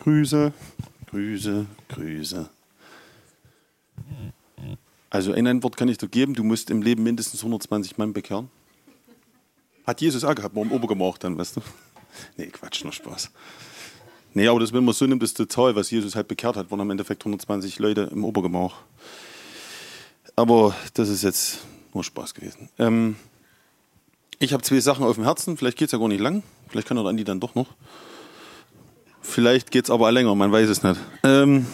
Grüße, Grüße, Grüße. Also ein Antwort kann ich dir geben, du musst im Leben mindestens 120 Mann bekehren. Hat Jesus auch gehabt, warum Obergemacht dann, weißt du? Nee, Quatsch, nur Spaß. Nee, aber das, wenn man so nimmt, ist Zahl, was Jesus halt bekehrt hat, waren im Endeffekt 120 Leute im Obergemach. Aber das ist jetzt nur Spaß gewesen. Ähm, ich habe zwei Sachen auf dem Herzen, vielleicht geht es ja gar nicht lang. Vielleicht kann der Andi dann doch noch. Vielleicht geht es aber länger, man weiß es nicht. Ähm,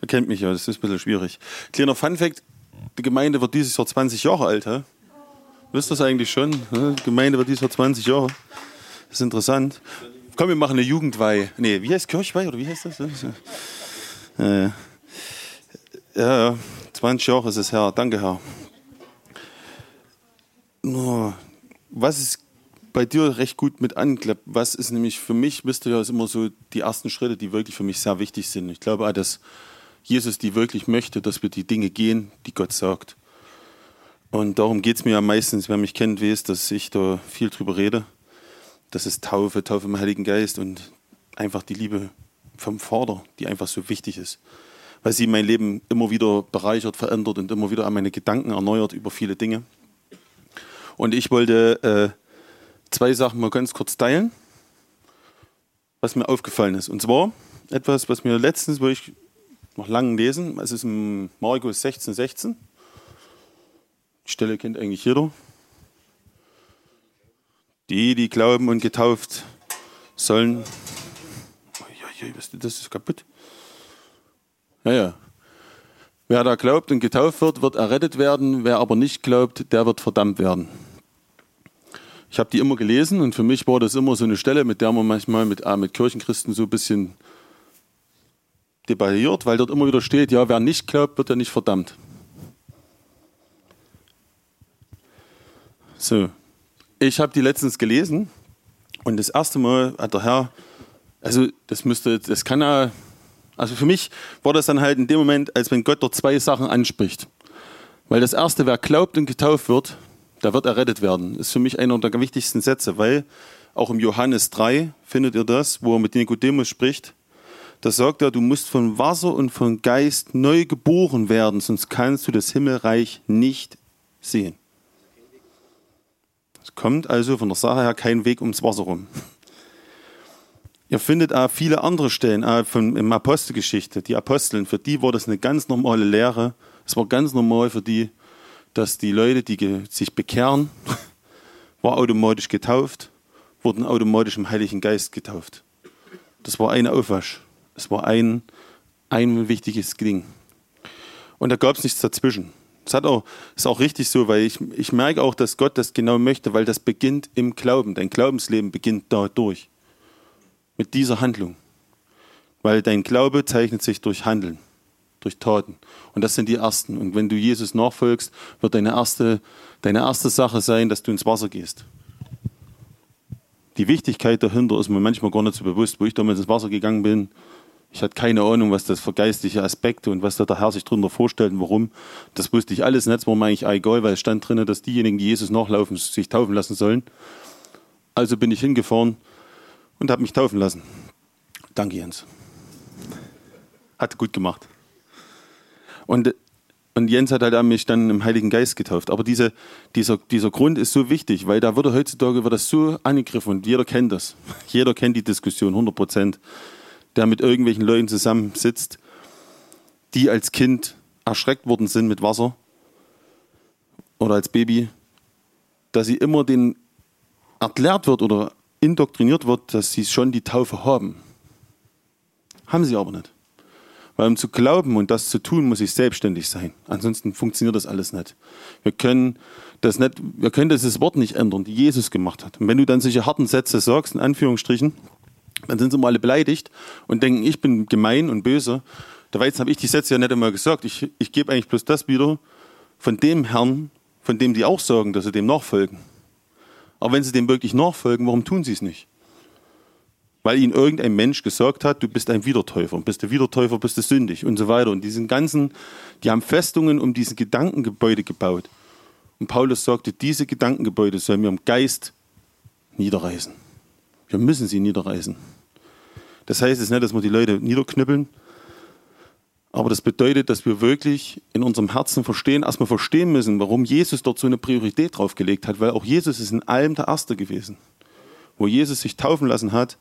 ihr kennt mich ja, das ist ein bisschen schwierig. Kleiner Funfact: Die Gemeinde wird dieses Jahr 20 Jahre alt. Hä? Wisst ihr das eigentlich schon? Die Gemeinde wird dieses Jahr 20 Jahre. Das ist interessant. Komm, wir machen eine Jugendweihe. Nee, wie heißt Kirchweih oder wie heißt das? Äh, ja, 20 Jahre ist es her. Danke, Herr. Was ist bei dir recht gut mit anklappt, was ist nämlich für mich, wisst ihr ja, ist immer so die ersten Schritte, die wirklich für mich sehr wichtig sind. Ich glaube auch, dass Jesus die wirklich möchte, dass wir die Dinge gehen, die Gott sagt. Und darum geht es mir ja meistens, wer mich kennt, weiß, dass ich da viel drüber rede. Das ist Taufe, Taufe im Heiligen Geist und einfach die Liebe vom Vater, die einfach so wichtig ist. Weil sie mein Leben immer wieder bereichert, verändert und immer wieder an meine Gedanken erneuert über viele Dinge. Und ich wollte äh, zwei Sachen mal ganz kurz teilen, was mir aufgefallen ist. Und zwar etwas, was mir letztens, wo ich noch lange lesen, es ist in Markus 16, 16. Die Stelle kennt eigentlich jeder. Die, die glauben und getauft sollen. Das ist kaputt. Naja. Wer da glaubt und getauft wird, wird errettet werden. Wer aber nicht glaubt, der wird verdammt werden. Ich habe die immer gelesen und für mich war das immer so eine Stelle, mit der man manchmal mit, äh, mit Kirchenchristen so ein bisschen debattiert, weil dort immer wieder steht, ja, wer nicht glaubt, wird ja nicht verdammt. So, ich habe die letztens gelesen und das erste Mal hat der Herr, also das müsste, das kann er, also für mich war das dann halt in dem Moment, als wenn Gott dort zwei Sachen anspricht. Weil das erste, wer glaubt und getauft wird, da wird errettet werden. Das ist für mich einer der wichtigsten Sätze, weil auch im Johannes 3 findet ihr das, wo er mit Nikodemus spricht. Da sagt er, du musst von Wasser und von Geist neu geboren werden, sonst kannst du das Himmelreich nicht sehen. Es kommt also von der Sache her kein Weg ums Wasser rum. Ihr findet auch viele andere Stellen auch von im Apostelgeschichte. Die Aposteln, für die war das eine ganz normale Lehre. Es war ganz normal für die, dass die Leute, die sich bekehren, war automatisch getauft, wurden automatisch im Heiligen Geist getauft. Das war ein Aufwasch. Es war ein, ein wichtiges Ding. Und da gab es nichts dazwischen. Das hat auch, ist auch richtig so, weil ich, ich merke auch, dass Gott das genau möchte, weil das beginnt im Glauben. Dein Glaubensleben beginnt dadurch. Mit dieser Handlung. Weil dein Glaube zeichnet sich durch Handeln durch Taten. Und das sind die ersten. Und wenn du Jesus nachfolgst, wird deine erste, deine erste Sache sein, dass du ins Wasser gehst. Die Wichtigkeit dahinter ist mir manchmal gar nicht so bewusst. Wo ich damals ins Wasser gegangen bin, ich hatte keine Ahnung, was das für geistliche Aspekte und was da der Herr sich darunter vorstellt und warum. Das wusste ich alles nicht. Das war mir eigentlich egal, weil es stand drin, dass diejenigen, die Jesus nachlaufen, sich taufen lassen sollen. Also bin ich hingefahren und habe mich taufen lassen. Danke, Jens. Hat gut gemacht. Und, und Jens hat halt mich dann im Heiligen Geist getauft. Aber diese, dieser, dieser Grund ist so wichtig, weil da wird heutzutage wird das so angegriffen und jeder kennt das. Jeder kennt die Diskussion, 100 Prozent. Der mit irgendwelchen Leuten zusammensitzt, die als Kind erschreckt worden sind mit Wasser oder als Baby, dass sie immer den erklärt wird oder indoktriniert wird, dass sie schon die Taufe haben. Haben sie aber nicht. Weil um zu glauben und das zu tun, muss ich selbstständig sein. Ansonsten funktioniert das alles nicht. Wir können das nicht, wir können dieses Wort nicht ändern, die Jesus gemacht hat. Und wenn du dann solche harten Sätze sagst, in Anführungsstrichen, dann sind sie mal alle beleidigt und denken, ich bin gemein und böse. Dabei habe ich die Sätze ja nicht einmal gesagt. Ich, ich gebe eigentlich bloß das wieder von dem Herrn, von dem die auch sagen, dass sie dem nachfolgen. Aber wenn sie dem wirklich nachfolgen, warum tun sie es nicht? Weil ihnen irgendein Mensch gesagt hat, du bist ein Wiedertäufer, bist du Wiedertäufer, bist du sündig und so weiter. Und diesen ganzen, die haben Festungen um diese Gedankengebäude gebaut. Und Paulus sagte, diese Gedankengebäude sollen wir im Geist niederreißen. Wir müssen sie niederreißen. Das heißt jetzt nicht, dass wir die Leute niederknüppeln, aber das bedeutet, dass wir wirklich in unserem Herzen verstehen, erstmal verstehen müssen, warum Jesus dort so eine Priorität draufgelegt hat, weil auch Jesus ist in allem der Erste gewesen. Wo Jesus sich taufen lassen hat,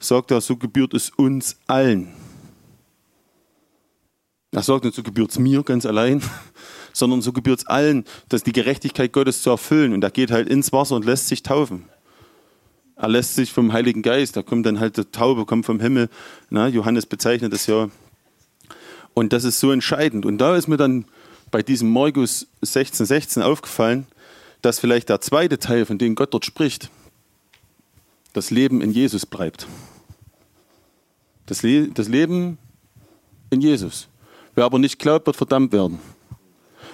sagt er, so gebührt es uns allen. Er sagt nicht, so gebührt es mir ganz allein, sondern so gebührt es allen, dass die Gerechtigkeit Gottes zu erfüllen. Und er geht halt ins Wasser und lässt sich taufen. Er lässt sich vom Heiligen Geist, da kommt dann halt der Taube, kommt vom Himmel. Na, Johannes bezeichnet das ja. Und das ist so entscheidend. Und da ist mir dann bei diesem Markus 16, 16 aufgefallen, dass vielleicht der zweite Teil, von dem Gott dort spricht, das Leben in Jesus bleibt. Das, Le das Leben in Jesus. Wer aber nicht glaubt, wird verdammt werden.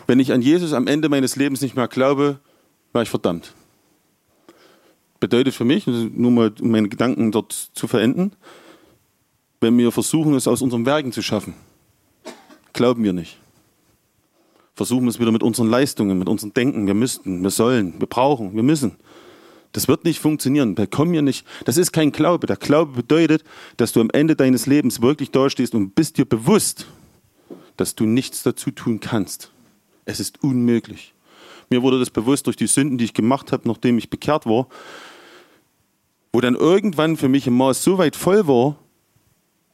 Wenn ich an Jesus am Ende meines Lebens nicht mehr glaube, war ich verdammt. Bedeutet für mich, nur mal um meine Gedanken dort zu verenden, wenn wir versuchen, es aus unseren Werken zu schaffen, glauben wir nicht. Versuchen es wieder mit unseren Leistungen, mit unserem Denken. Wir müssten, wir sollen, wir brauchen, wir müssen. Das wird nicht funktionieren. Wir kommen ja nicht. Das ist kein Glaube. Der Glaube bedeutet, dass du am Ende deines Lebens wirklich dastehst und bist dir bewusst, dass du nichts dazu tun kannst. Es ist unmöglich. Mir wurde das bewusst durch die Sünden, die ich gemacht habe, nachdem ich bekehrt war, wo dann irgendwann für mich im Maß so weit voll war,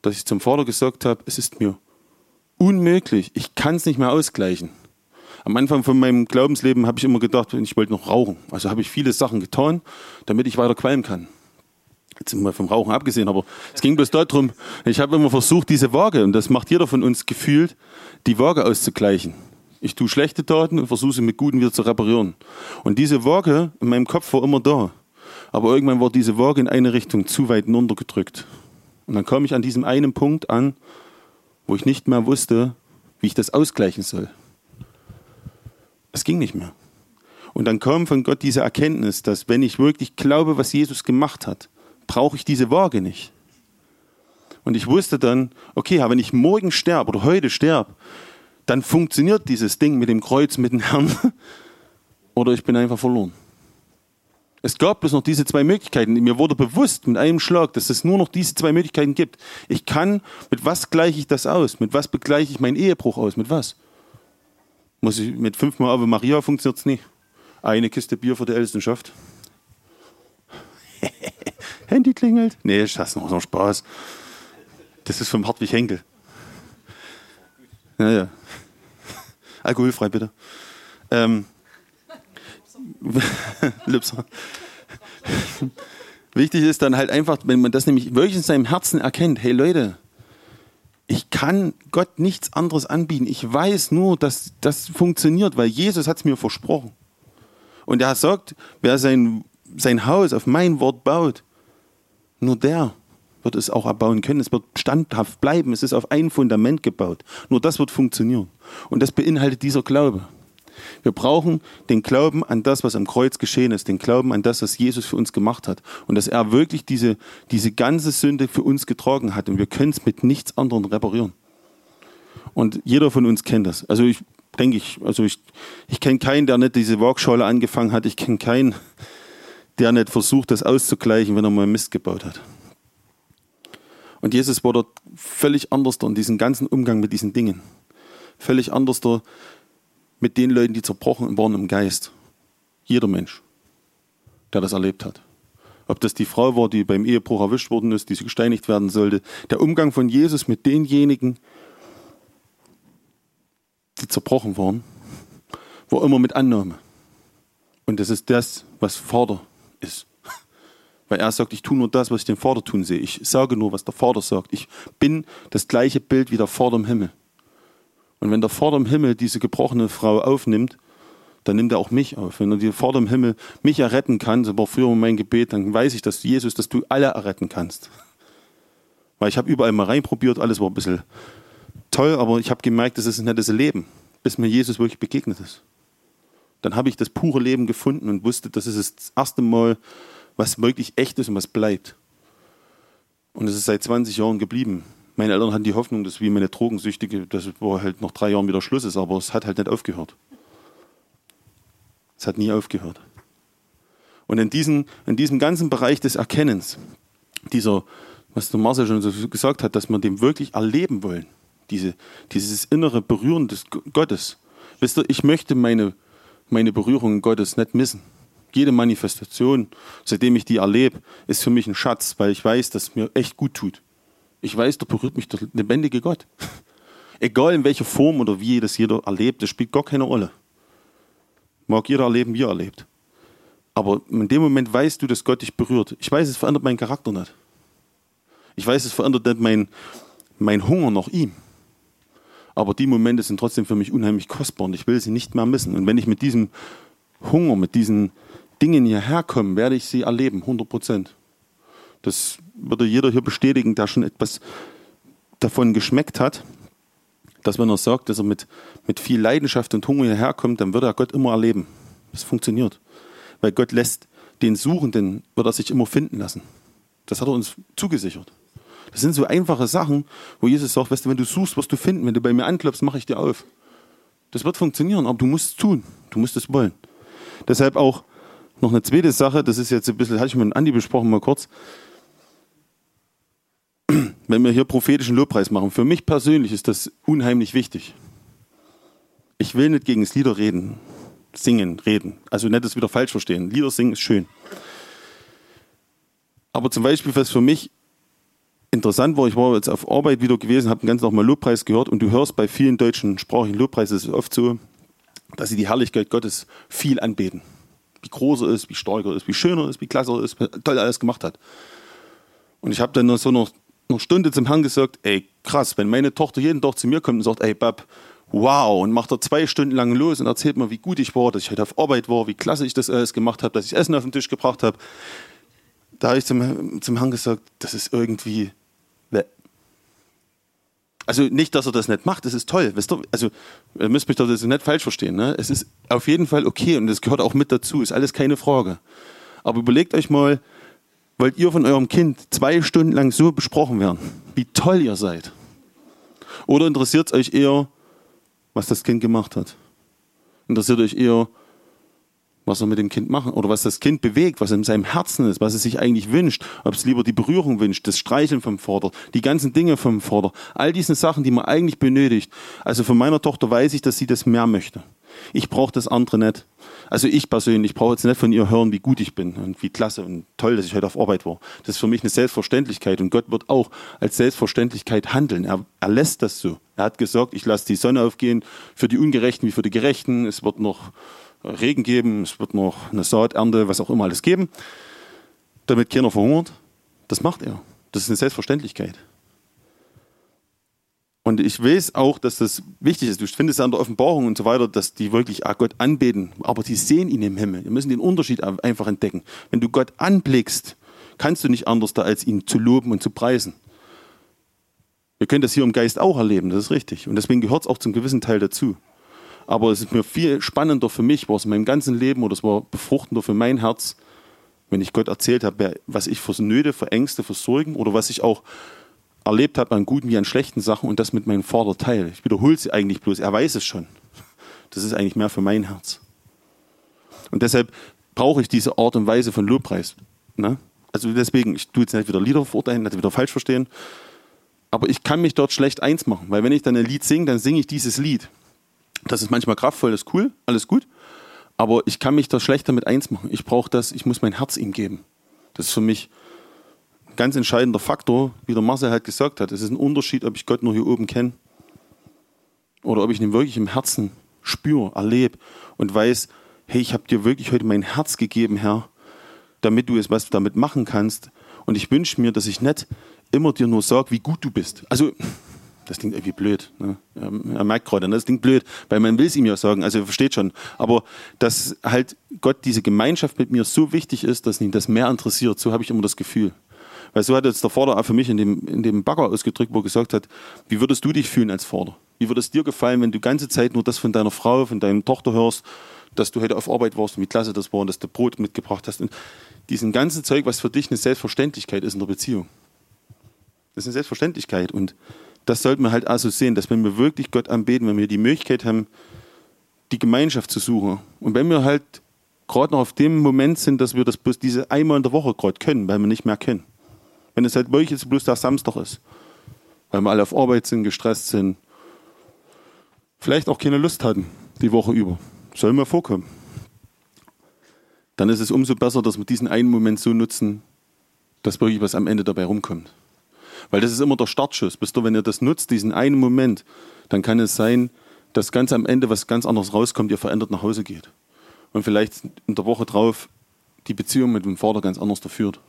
dass ich zum Vater gesagt habe, es ist mir unmöglich, ich kann es nicht mehr ausgleichen. Am Anfang von meinem Glaubensleben habe ich immer gedacht, ich wollte noch rauchen. Also habe ich viele Sachen getan, damit ich weiter qualmen kann. Jetzt sind wir vom Rauchen abgesehen, aber es ging bloß darum, ich habe immer versucht, diese Waage, und das macht jeder von uns gefühlt, die Waage auszugleichen. Ich tue schlechte Taten und versuche sie mit guten wieder zu reparieren. Und diese Waage in meinem Kopf war immer da. Aber irgendwann war diese Waage in eine Richtung zu weit runtergedrückt. Und dann kam ich an diesem einen Punkt an, wo ich nicht mehr wusste, wie ich das ausgleichen soll. Es ging nicht mehr. Und dann kam von Gott diese Erkenntnis, dass wenn ich wirklich glaube, was Jesus gemacht hat, brauche ich diese Waage nicht. Und ich wusste dann, okay, wenn ich morgen sterbe oder heute sterbe, dann funktioniert dieses Ding mit dem Kreuz, mit dem Herrn, oder ich bin einfach verloren. Es gab bloß noch diese zwei Möglichkeiten. Mir wurde bewusst mit einem Schlag, dass es nur noch diese zwei Möglichkeiten gibt. Ich kann, mit was gleiche ich das aus? Mit was begleiche ich meinen Ehebruch aus? Mit was? Muss ich mit fünfmal Ave Maria funktioniert es nicht. Eine Kiste Bier für die Ältestenschaft. Handy klingelt. Nee, das ist noch so Spaß. Das ist vom Hartwig Henkel. Ja, ja. Alkoholfrei, bitte. Ähm. Lipser. Wichtig ist dann halt einfach, wenn man das nämlich wirklich in seinem Herzen erkennt, hey Leute, ich kann Gott nichts anderes anbieten. Ich weiß nur, dass das funktioniert, weil Jesus hat es mir versprochen. Und er sagt, wer sein, sein Haus auf mein Wort baut, nur der wird es auch erbauen können. Es wird standhaft bleiben. Es ist auf ein Fundament gebaut. Nur das wird funktionieren. Und das beinhaltet dieser Glaube. Wir brauchen den Glauben an das, was am Kreuz geschehen ist, den Glauben an das, was Jesus für uns gemacht hat und dass er wirklich diese, diese ganze Sünde für uns getragen hat und wir können es mit nichts anderem reparieren. Und jeder von uns kennt das. Also ich denke ich, also ich, ich kenne keinen, der nicht diese Waagschale angefangen hat. Ich kenne keinen, der nicht versucht, das auszugleichen, wenn er mal Mist gebaut hat. Und Jesus war dort völlig anders in diesem ganzen Umgang mit diesen Dingen. Völlig anders mit den Leuten, die zerbrochen waren im Geist. Jeder Mensch, der das erlebt hat. Ob das die Frau war, die beim Ehebruch erwischt worden ist, die gesteinigt werden sollte. Der Umgang von Jesus mit denjenigen, die zerbrochen waren, war immer mit Annahme. Und das ist das, was Vater ist. Weil er sagt, ich tue nur das, was ich den Vater tun sehe. Ich sage nur, was der Vater sagt. Ich bin das gleiche Bild wie der Vater im Himmel. Und wenn der Vater im Himmel diese gebrochene Frau aufnimmt, dann nimmt er auch mich auf. Wenn der Vater im Himmel mich erretten kann, das war früher mein Gebet, dann weiß ich, dass Jesus, dass du alle erretten kannst. Weil ich habe überall mal reinprobiert, alles war ein bisschen toll, aber ich habe gemerkt, das ist nicht das Leben, bis mir Jesus wirklich begegnet ist. Dann habe ich das pure Leben gefunden und wusste, das ist das erste Mal, was wirklich echt ist und was bleibt. Und es ist seit 20 Jahren geblieben. Meine Eltern hatten die Hoffnung, dass wie meine Drogensüchtige, dass halt noch drei Jahren wieder Schluss ist, aber es hat halt nicht aufgehört. Es hat nie aufgehört. Und in, diesen, in diesem ganzen Bereich des Erkennens, dieser, was der Marcel schon so gesagt hat, dass wir dem wirklich erleben wollen. Diese, dieses innere Berühren des Gottes. Wisst ihr, ich möchte meine, meine Berührung Gottes nicht missen. Jede Manifestation, seitdem ich die erlebe, ist für mich ein Schatz, weil ich weiß, dass es mir echt gut tut. Ich weiß, da berührt mich der lebendige Gott. Egal in welcher Form oder wie das jeder erlebt, das spielt gar keine Rolle. Mag jeder erleben, wie er erlebt. Aber in dem Moment weißt du, dass Gott dich berührt. Ich weiß, es verändert meinen Charakter nicht. Ich weiß, es verändert nicht mein, mein Hunger nach ihm. Aber die Momente sind trotzdem für mich unheimlich kostbar und ich will sie nicht mehr missen. Und wenn ich mit diesem Hunger, mit diesen Dingen hierher komme, werde ich sie erleben, 100 Prozent. Das würde jeder hier bestätigen, der schon etwas davon geschmeckt hat, dass wenn er sagt, dass er mit, mit viel Leidenschaft und Hunger hierher kommt, dann wird er Gott immer erleben. Das funktioniert. Weil Gott lässt den Suchenden, wird er sich immer finden lassen. Das hat er uns zugesichert. Das sind so einfache Sachen, wo Jesus sagt, weißt du, wenn du suchst, wirst du finden. Wenn du bei mir anklopfst, mache ich dir auf. Das wird funktionieren, aber du musst es tun. Du musst es wollen. Deshalb auch noch eine zweite Sache, das ist jetzt ein bisschen, hatte ich mit Andi besprochen, mal kurz. Wenn wir hier prophetischen Lobpreis machen, für mich persönlich ist das unheimlich wichtig. Ich will nicht gegen das Lieder reden, singen, reden. Also nicht das wieder falsch verstehen. Lieder singen ist schön. Aber zum Beispiel, was für mich interessant war, ich war jetzt auf Arbeit wieder gewesen, habe den ganzen Tag Lobpreis gehört und du hörst bei vielen deutschen sprachigen Lobpreisen ist oft so, dass sie die Herrlichkeit Gottes viel anbeten. Wie groß er ist, wie stark er ist, wie schön er ist, wie klasse er ist, wie toll er alles gemacht hat. Und ich habe dann so noch eine Stunde zum Herrn gesagt, ey, krass, wenn meine Tochter jeden Tag zu mir kommt und sagt, ey, Bab, wow, und macht er zwei Stunden lang los und erzählt mir, wie gut ich war, dass ich heute auf Arbeit war, wie klasse ich das alles gemacht habe, dass ich Essen auf den Tisch gebracht habe. Da habe ich zum, zum Herrn gesagt, das ist irgendwie also nicht, dass er das nicht macht, das ist toll. Weißt du, also ihr müsst mich doch das nicht falsch verstehen. Ne? Es ist auf jeden Fall okay und das gehört auch mit dazu, ist alles keine Frage. Aber überlegt euch mal, wollt ihr von eurem Kind zwei Stunden lang so besprochen werden, wie toll ihr seid? Oder interessiert es euch eher, was das Kind gemacht hat? Interessiert euch eher, was er mit dem Kind machen oder was das Kind bewegt, was in seinem Herzen ist, was es sich eigentlich wünscht, ob es lieber die Berührung wünscht, das Streicheln vom Vater, die ganzen Dinge vom Vater, all diese Sachen, die man eigentlich benötigt. Also von meiner Tochter weiß ich, dass sie das mehr möchte. Ich brauche das andere nicht. Also ich persönlich brauche jetzt nicht von ihr hören, wie gut ich bin und wie klasse und toll, dass ich heute auf Arbeit war. Das ist für mich eine Selbstverständlichkeit und Gott wird auch als Selbstverständlichkeit handeln. Er, er lässt das so. Er hat gesagt, ich lasse die Sonne aufgehen für die Ungerechten wie für die Gerechten. Es wird noch Regen geben, es wird noch eine Saaternte, was auch immer alles geben, damit keiner verhungert. Das macht er. Das ist eine Selbstverständlichkeit. Und ich weiß auch, dass das wichtig ist. Du findest an der Offenbarung und so weiter, dass die wirklich Gott anbeten, aber die sehen ihn im Himmel. Wir müssen den Unterschied einfach entdecken. Wenn du Gott anblickst, kannst du nicht anders da, als ihn zu loben und zu preisen. Wir können das hier im Geist auch erleben, das ist richtig. Und deswegen gehört es auch zum gewissen Teil dazu. Aber es ist mir viel spannender für mich, war es in meinem ganzen Leben oder es war befruchtender für mein Herz, wenn ich Gott erzählt habe, was ich für Nöte, für Ängste, für Sorgen oder was ich auch erlebt habe an guten wie an schlechten Sachen und das mit meinem Vater teile. Ich wiederhole es eigentlich bloß, er weiß es schon. Das ist eigentlich mehr für mein Herz. Und deshalb brauche ich diese Art und Weise von Lobpreis. Ne? Also deswegen, ich tue jetzt nicht wieder Lieder verurteilen, nicht wieder falsch verstehen, aber ich kann mich dort schlecht eins machen, weil wenn ich dann ein Lied singe, dann singe ich dieses Lied. Das ist manchmal kraftvoll, das ist cool, alles gut. Aber ich kann mich da schlecht damit eins machen. Ich brauche das, ich muss mein Herz ihm geben. Das ist für mich ganz entscheidender Faktor, wie der Marcel halt gesagt hat. Es ist ein Unterschied, ob ich Gott nur hier oben kenne oder ob ich ihn wirklich im Herzen spüre, erlebe und weiß, hey, ich habe dir wirklich heute mein Herz gegeben, Herr, damit du es was damit machen kannst. Und ich wünsche mir, dass ich nicht immer dir nur sage, wie gut du bist. Also das klingt irgendwie blöd. Ne? Er merkt gerade, ne? das klingt blöd, weil man will es ihm ja sagen, also er versteht schon. Aber dass halt Gott diese Gemeinschaft mit mir so wichtig ist, dass ihn das mehr interessiert, so habe ich immer das Gefühl. Weil so hat jetzt der Vater auch für mich in dem, in dem Bagger ausgedrückt, wo er gesagt hat, wie würdest du dich fühlen als Vater? Wie würde es dir gefallen, wenn du die ganze Zeit nur das von deiner Frau, von deiner Tochter hörst, dass du heute auf Arbeit warst und wie klasse das war und dass du Brot mitgebracht hast. Und diesen ganzen Zeug, was für dich eine Selbstverständlichkeit ist in der Beziehung. Das ist eine Selbstverständlichkeit. Und das sollten wir halt also sehen, dass wenn wir wirklich Gott anbeten, wenn wir die Möglichkeit haben, die Gemeinschaft zu suchen und wenn wir halt gerade noch auf dem Moment sind, dass wir das bloß diese einmal in der Woche gerade können, weil wir nicht mehr können, Wenn es halt euch jetzt bloß der Samstag ist, weil wir alle auf Arbeit sind, gestresst sind, vielleicht auch keine Lust hatten die Woche über. Soll mal vorkommen. Dann ist es umso besser, dass wir diesen einen Moment so nutzen, dass wirklich was am Ende dabei rumkommt. Weil das ist immer der Startschuss. Bis du, wenn ihr das nutzt, diesen einen Moment, dann kann es sein, dass ganz am Ende was ganz anderes rauskommt, ihr verändert nach Hause geht. Und vielleicht in der Woche drauf die Beziehung mit dem Vater ganz anders da führt.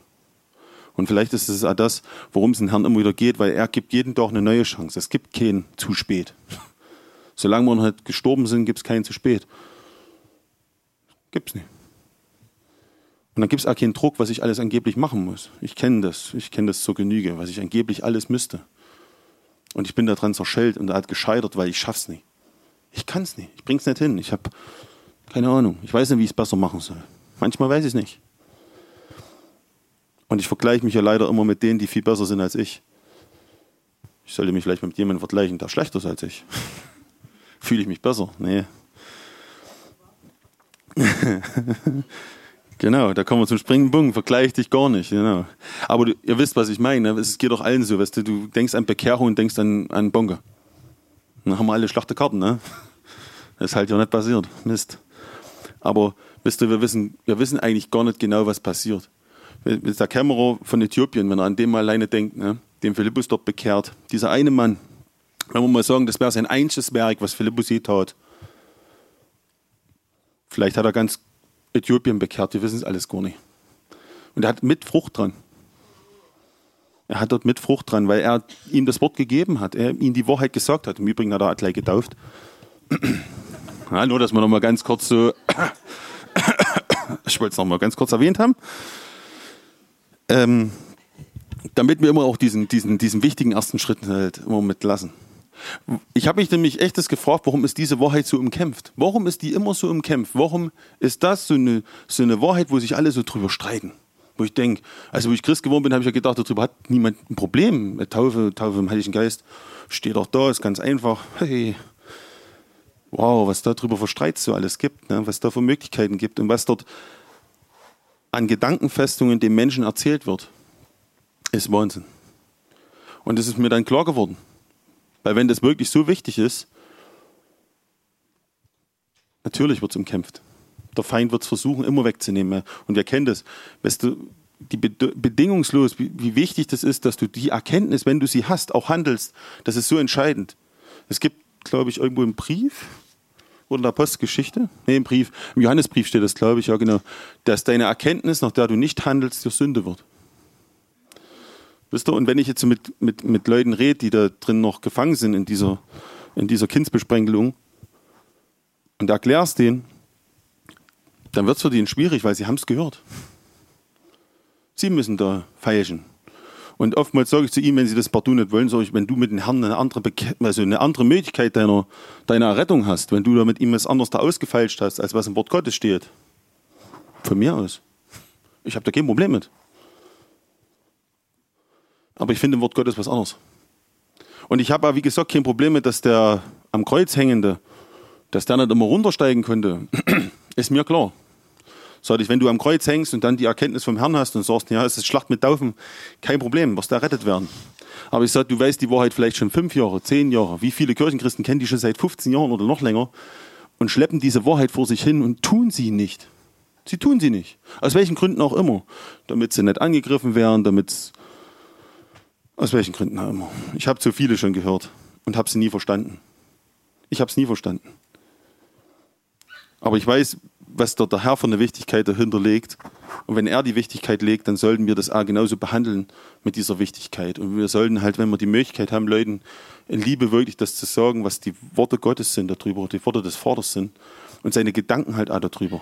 Und vielleicht ist es auch das, worum es den Herrn immer wieder geht, weil er gibt jeden Tag eine neue Chance. Es gibt kein zu spät. Solange wir noch nicht gestorben sind, gibt es keinen zu spät. Gibt es nicht. Und dann gibt es auch keinen Druck, was ich alles angeblich machen muss. Ich kenne das. Ich kenne das zur Genüge, was ich angeblich alles müsste. Und ich bin daran zerschellt und er hat gescheitert, weil ich schaff's nicht. Ich kann es nicht. Ich bring's nicht hin. Ich habe keine Ahnung. Ich weiß nicht, wie ich es besser machen soll. Manchmal weiß ich es nicht. Und ich vergleiche mich ja leider immer mit denen, die viel besser sind als ich. Ich sollte mich vielleicht mit jemandem vergleichen, der schlechter ist als ich. Fühle ich mich besser? Nee. genau, da kommen wir zum Springen, Bung, vergleich dich gar nicht. Genau. Aber du, ihr wisst, was ich meine. Es geht doch allen so. Weißt du, du denkst an Bekehrung und denkst an, an Bonge. Dann haben wir alle schlechte Karten, ne? Das ist halt ja nicht passiert. Mist. Aber wisst ihr, wir wissen, wir wissen eigentlich gar nicht genau, was passiert. Mit der Kämmerer von Äthiopien, wenn er an dem mal alleine denkt, ne, den Philippus dort bekehrt, dieser eine Mann, wenn wir mal sagen, das wäre sein einziges Werk, was Philippus je tat. Vielleicht hat er ganz Äthiopien bekehrt, wir wissen es alles gar nicht. Und er hat mit Frucht dran. Er hat dort mit Frucht dran, weil er ihm das Wort gegeben hat, er ihm die Wahrheit gesagt hat. Im Übrigen hat er gleich getauft. Ja, nur, dass wir noch mal ganz kurz so, ich wollte es noch mal ganz kurz erwähnt haben, ähm, damit wir immer auch diesen, diesen, diesen wichtigen ersten Schritt halt immer mitlassen. Ich habe mich nämlich echtes gefragt, warum ist diese Wahrheit so umkämpft? Warum ist die immer so umkämpft? Warum ist das so eine, so eine Wahrheit, wo sich alle so drüber streiten? Wo ich denke, also wo ich Christ geworden bin, habe ich ja gedacht, darüber hat niemand ein Problem. Taufe, Taufe im Heiligen Geist steht auch da, ist ganz einfach. Hey, wow, was da drüber für Streits so alles gibt, ne? was da für Möglichkeiten gibt und was dort an Gedankenfestungen dem Menschen erzählt wird, ist Wahnsinn. Und das ist mir dann klar geworden. Weil wenn das wirklich so wichtig ist, natürlich wird es umkämpft. Der Feind wird es versuchen, immer wegzunehmen. Und wir kennen das. Weißt du, die bedingungslos, wie, wie wichtig das ist, dass du die Erkenntnis, wenn du sie hast, auch handelst, das ist so entscheidend. Es gibt, glaube ich, irgendwo einen Brief, oder in der Postgeschichte? Nee, im Brief. Im Johannesbrief steht das, glaube ich, ja genau. Dass deine Erkenntnis, nach der du nicht handelst, dir Sünde wird. Wisst ihr, und wenn ich jetzt mit, mit, mit Leuten rede, die da drin noch gefangen sind in dieser, in dieser Kindsbesprengelung und erklärst denen, dann wird es für die schwierig, weil sie haben es gehört. Sie müssen da feilschen. Und oftmals sage ich zu ihm, wenn sie das partout nicht wollen, sage ich, wenn du mit dem Herrn eine andere, also eine andere Möglichkeit deiner, deiner Rettung hast, wenn du da mit ihm was anderes da ausgefeilscht hast, als was im Wort Gottes steht, von mir aus. Ich habe da kein Problem mit. Aber ich finde im Wort Gottes was anderes. Und ich habe, wie gesagt, kein Problem mit, dass der am Kreuz hängende, dass der nicht immer runtersteigen könnte. Ist mir klar. Sag ich, wenn du am Kreuz hängst und dann die Erkenntnis vom Herrn hast und sagst, ja, es ist Schlacht mit Taufen, kein Problem, wirst errettet werden. Aber ich sage, du weißt die Wahrheit vielleicht schon fünf Jahre, zehn Jahre. Wie viele Kirchenchristen kennen die schon seit 15 Jahren oder noch länger und schleppen diese Wahrheit vor sich hin und tun sie nicht. Sie tun sie nicht. Aus welchen Gründen auch immer. Damit sie nicht angegriffen werden, damit aus welchen Gründen auch immer. Ich habe zu viele schon gehört und habe sie nie verstanden. Ich habe es nie verstanden. Aber ich weiß, was dort der Herr für eine Wichtigkeit dahinter legt. Und wenn er die Wichtigkeit legt, dann sollten wir das auch genauso behandeln mit dieser Wichtigkeit. Und wir sollten halt, wenn wir die Möglichkeit haben, Leuten in Liebe wirklich das zu sagen, was die Worte Gottes sind darüber, die Worte des Vaters sind und seine Gedanken halt auch darüber.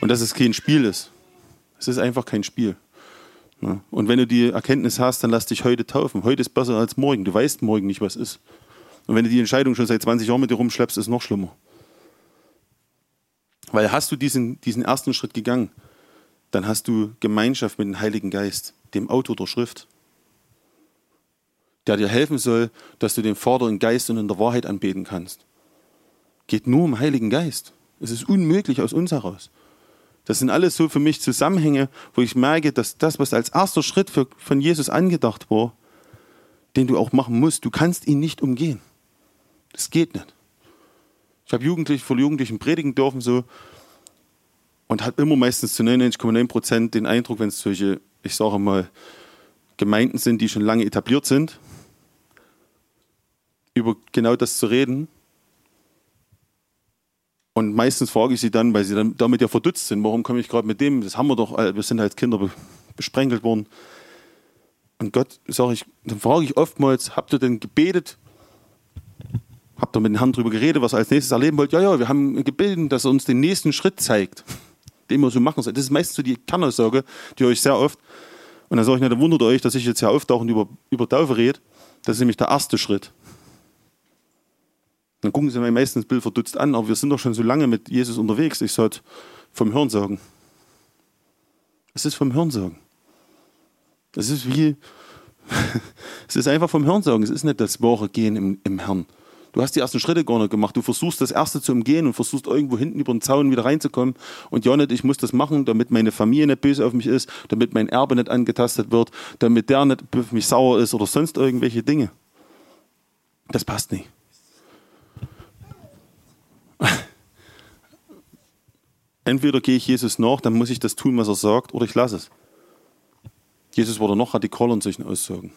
Und dass es kein Spiel ist. Es ist einfach kein Spiel. Und wenn du die Erkenntnis hast, dann lass dich heute taufen. Heute ist besser als morgen. Du weißt morgen nicht, was ist. Und wenn du die Entscheidung schon seit 20 Jahren mit dir rumschleppst, ist es noch schlimmer. Weil hast du diesen, diesen ersten Schritt gegangen, dann hast du Gemeinschaft mit dem Heiligen Geist, dem Autor der Schrift, der dir helfen soll, dass du den Vater in Geist und in der Wahrheit anbeten kannst. Geht nur um Heiligen Geist. Es ist unmöglich aus uns heraus. Das sind alles so für mich Zusammenhänge, wo ich merke, dass das, was als erster Schritt für, von Jesus angedacht war, den du auch machen musst, du kannst ihn nicht umgehen. Das geht nicht. Ich habe Jugendlich, vor Jugendlichen predigen dürfen so und habe immer meistens zu 99,9 Prozent den Eindruck, wenn es solche, ich sage mal, Gemeinden sind, die schon lange etabliert sind, über genau das zu reden, und meistens frage ich sie dann, weil sie dann damit ja verdutzt sind, warum komme ich gerade mit dem? Das haben wir doch, wir sind als Kinder besprenkelt worden. Und Gott, sage ich, dann frage ich oftmals, habt ihr denn gebetet? Habt mit den Herrn darüber geredet, was ihr als nächstes erleben wollt? Ja, ja, wir haben gebeten, dass er uns den nächsten Schritt zeigt, den wir so machen sollen. Das ist meistens so die Kernaussage, die euch sehr oft. Und dann sage ich, na, dann wundert euch, dass ich jetzt hier auftauchend über, über Taufe rede. Das ist nämlich der erste Schritt. Dann gucken sie mir meistens Bild verdutzt an, aber wir sind doch schon so lange mit Jesus unterwegs. Ich sollte vom Hören sagen. Es ist vom Hören sagen. Es ist wie, es ist einfach vom Hören sagen. Es ist nicht das wahre Gehen im, im Herrn. Du hast die ersten Schritte gar nicht gemacht. Du versuchst das erste zu umgehen und versuchst irgendwo hinten über den Zaun wieder reinzukommen. Und ja, nicht, ich muss das machen, damit meine Familie nicht böse auf mich ist, damit mein Erbe nicht angetastet wird, damit der nicht auf mich sauer ist oder sonst irgendwelche Dinge. Das passt nicht. Entweder gehe ich Jesus nach, dann muss ich das tun, was er sagt, oder ich lasse es. Jesus wurde noch radikaler in solchen Aussagen.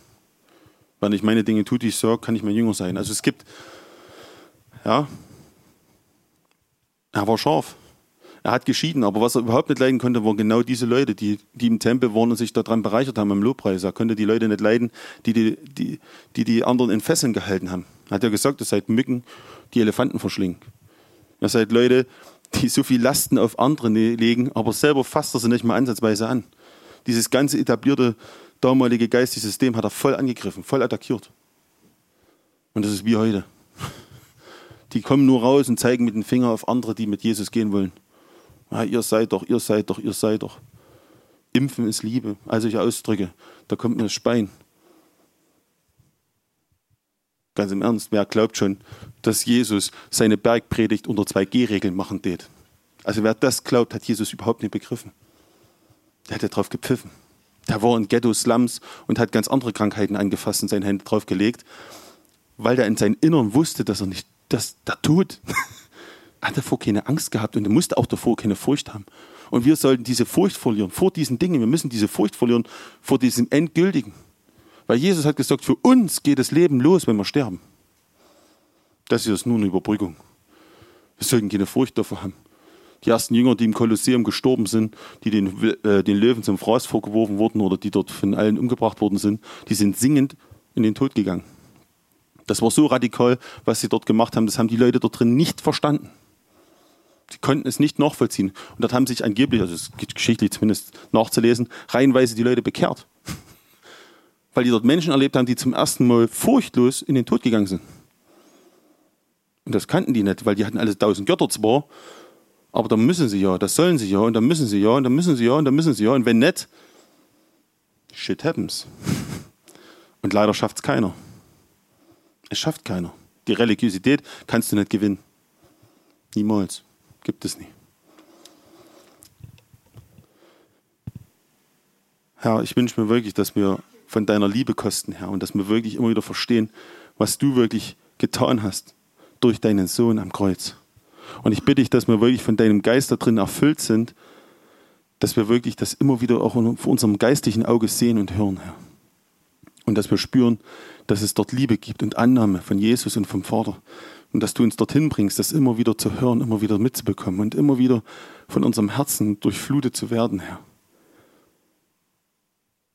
Wenn ich meine Dinge tue, die ich sage, kann ich mein Jünger sein. Also es gibt, ja, er war scharf. Er hat geschieden, aber was er überhaupt nicht leiden konnte, waren genau diese Leute, die, die im Tempel waren und sich daran bereichert haben im Lobpreis. Er konnte die Leute nicht leiden, die die, die, die, die anderen in Fesseln gehalten haben. Er hat ja gesagt, ihr seid Mücken, die Elefanten verschlingen. Ihr seid Leute, die so viel Lasten auf andere ne-, legen, aber selber fasst er sie nicht mal ansatzweise an. Dieses ganze etablierte damalige geistige System hat er voll angegriffen, voll attackiert. Und das ist wie heute. Die kommen nur raus und zeigen mit dem Finger auf andere, die mit Jesus gehen wollen. Ja, ihr seid doch, ihr seid doch, ihr seid doch. Impfen ist Liebe. Also ich Ausdrücke, da kommt mir das Spein. Ganz im Ernst, wer glaubt schon, dass Jesus seine Bergpredigt unter 2G-Regeln machen tät? Also wer das glaubt, hat Jesus überhaupt nicht begriffen. Der hat ja drauf gepfiffen. Der war in Ghetto-Slums und hat ganz andere Krankheiten angefasst und seine Hände drauf gelegt, weil der in seinem Innern wusste, dass er nicht das da tut. hat davor keine Angst gehabt und er musste auch davor keine Furcht haben. Und wir sollten diese Furcht verlieren vor diesen Dingen. Wir müssen diese Furcht verlieren vor diesem Endgültigen. Weil Jesus hat gesagt, für uns geht das Leben los, wenn wir sterben. Das ist nur eine Überbrückung. Wir sollten keine Furcht davor haben. Die ersten Jünger, die im Kolosseum gestorben sind, die den, äh, den Löwen zum Fraß vorgeworfen wurden oder die dort von allen umgebracht worden sind, die sind singend in den Tod gegangen. Das war so radikal, was sie dort gemacht haben, das haben die Leute dort drin nicht verstanden. Sie konnten es nicht nachvollziehen. Und dort haben sich angeblich, also es gibt geschichtlich zumindest nachzulesen, reihenweise die Leute bekehrt weil die dort Menschen erlebt haben, die zum ersten Mal furchtlos in den Tod gegangen sind. Und das kannten die nicht, weil die hatten alle tausend Götter zwar, aber dann müssen sie ja, das sollen sie ja, und dann müssen sie ja, und dann müssen sie ja, und dann müssen sie ja, und wenn nicht, shit happens. Und leider schafft es keiner. Es schafft keiner. Die Religiosität kannst du nicht gewinnen. Niemals. Gibt es nicht. Herr, ich wünsche mir wirklich, dass wir von deiner Liebe kosten, Herr, und dass wir wirklich immer wieder verstehen, was du wirklich getan hast durch deinen Sohn am Kreuz. Und ich bitte dich, dass wir wirklich von deinem Geist da drin erfüllt sind, dass wir wirklich das immer wieder auch vor unserem geistlichen Auge sehen und hören, Herr. Und dass wir spüren, dass es dort Liebe gibt und Annahme von Jesus und vom Vater. Und dass du uns dorthin bringst, das immer wieder zu hören, immer wieder mitzubekommen und immer wieder von unserem Herzen durchflutet zu werden, Herr.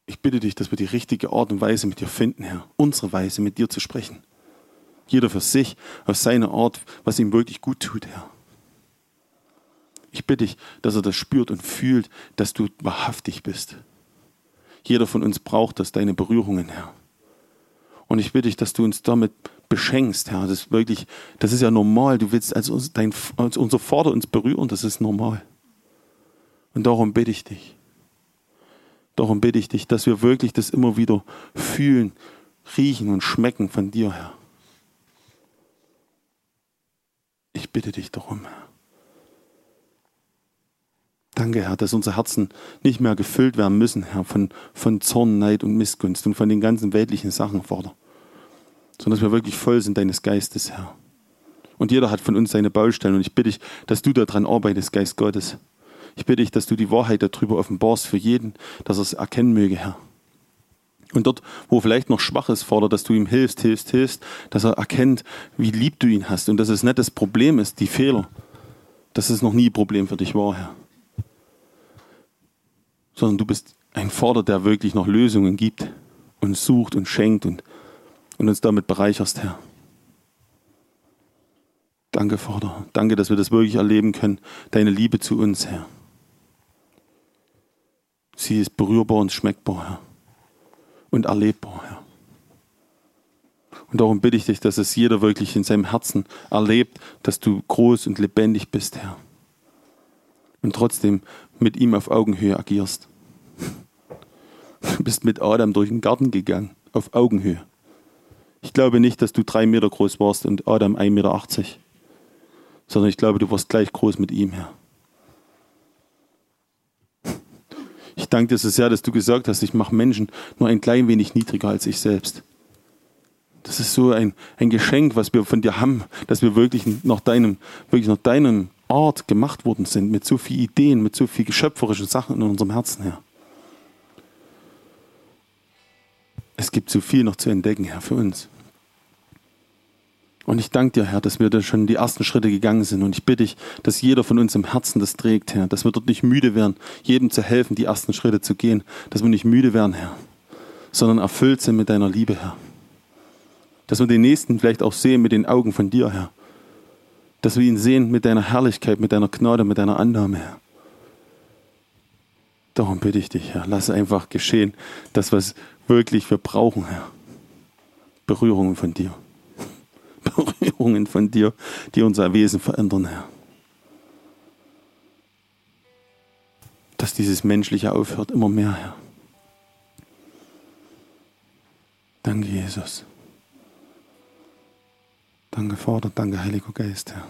Ich bitte dich, dass wir die richtige Art und Weise mit dir finden, Herr. Unsere Weise, mit dir zu sprechen. Jeder für sich, auf seine Art, was ihm wirklich gut tut, Herr. Ich bitte dich, dass er das spürt und fühlt, dass du wahrhaftig bist. Jeder von uns braucht das, deine Berührungen, Herr. Und ich bitte dich, dass du uns damit beschenkst, Herr. Das ist wirklich, das ist ja normal. Du willst als, dein, als unser Vater uns berühren, das ist normal. Und darum bitte ich dich. Darum bitte ich dich, dass wir wirklich das immer wieder fühlen, riechen und schmecken von dir, Herr. Ich bitte dich darum, Herr. Danke, Herr, dass unsere Herzen nicht mehr gefüllt werden müssen, Herr, von, von Zorn, Neid und Missgunst und von den ganzen weltlichen Sachen, Vater. Sondern dass wir wirklich voll sind deines Geistes, Herr. Und jeder hat von uns seine Baustellen. Und ich bitte dich, dass du daran arbeitest, Geist Gottes. Ich bitte dich, dass du die Wahrheit darüber offenbarst für jeden, dass er es erkennen möge, Herr. Und dort, wo vielleicht noch schwach ist, fordert, dass du ihm hilfst, hilfst, hilfst, dass er erkennt, wie lieb du ihn hast und dass es nicht das Problem ist, die Fehler, dass es noch nie ein Problem für dich war, Herr. Sondern du bist ein Vater, der wirklich noch Lösungen gibt und sucht und schenkt und, und uns damit bereicherst, Herr. Danke, Vater. Danke, dass wir das wirklich erleben können. Deine Liebe zu uns, Herr. Sie ist berührbar und schmeckbar, Herr. Und erlebbar, Herr. Und darum bitte ich dich, dass es jeder wirklich in seinem Herzen erlebt, dass du groß und lebendig bist, Herr. Und trotzdem mit ihm auf Augenhöhe agierst. Du bist mit Adam durch den Garten gegangen, auf Augenhöhe. Ich glaube nicht, dass du drei Meter groß warst und Adam 1,80 Meter sondern ich glaube, du warst gleich groß mit ihm, Herr. Ich danke dir so sehr, dass du gesagt hast, ich mache Menschen nur ein klein wenig niedriger als ich selbst. Das ist so ein, ein Geschenk, was wir von dir haben, dass wir wirklich nach deinem, wirklich nach deinem Art gemacht worden sind, mit so vielen Ideen, mit so vielen geschöpferischen Sachen in unserem Herzen, Herr. Es gibt so viel noch zu entdecken, Herr, für uns. Und ich danke dir, Herr, dass wir da schon die ersten Schritte gegangen sind. Und ich bitte dich, dass jeder von uns im Herzen das trägt, Herr. Dass wir dort nicht müde werden, jedem zu helfen, die ersten Schritte zu gehen. Dass wir nicht müde werden, Herr. Sondern erfüllt sind mit deiner Liebe, Herr. Dass wir den Nächsten vielleicht auch sehen mit den Augen von dir, Herr. Dass wir ihn sehen mit deiner Herrlichkeit, mit deiner Gnade, mit deiner Annahme, Herr. Darum bitte ich dich, Herr. Lass einfach geschehen, das, was wirklich wir brauchen, Herr. Berührungen von dir. Berührungen von dir, die unser Wesen verändern, Herr. Dass dieses Menschliche aufhört, immer mehr, Herr. Danke, Jesus. Danke, Vater, danke, Heiliger Geist, Herr.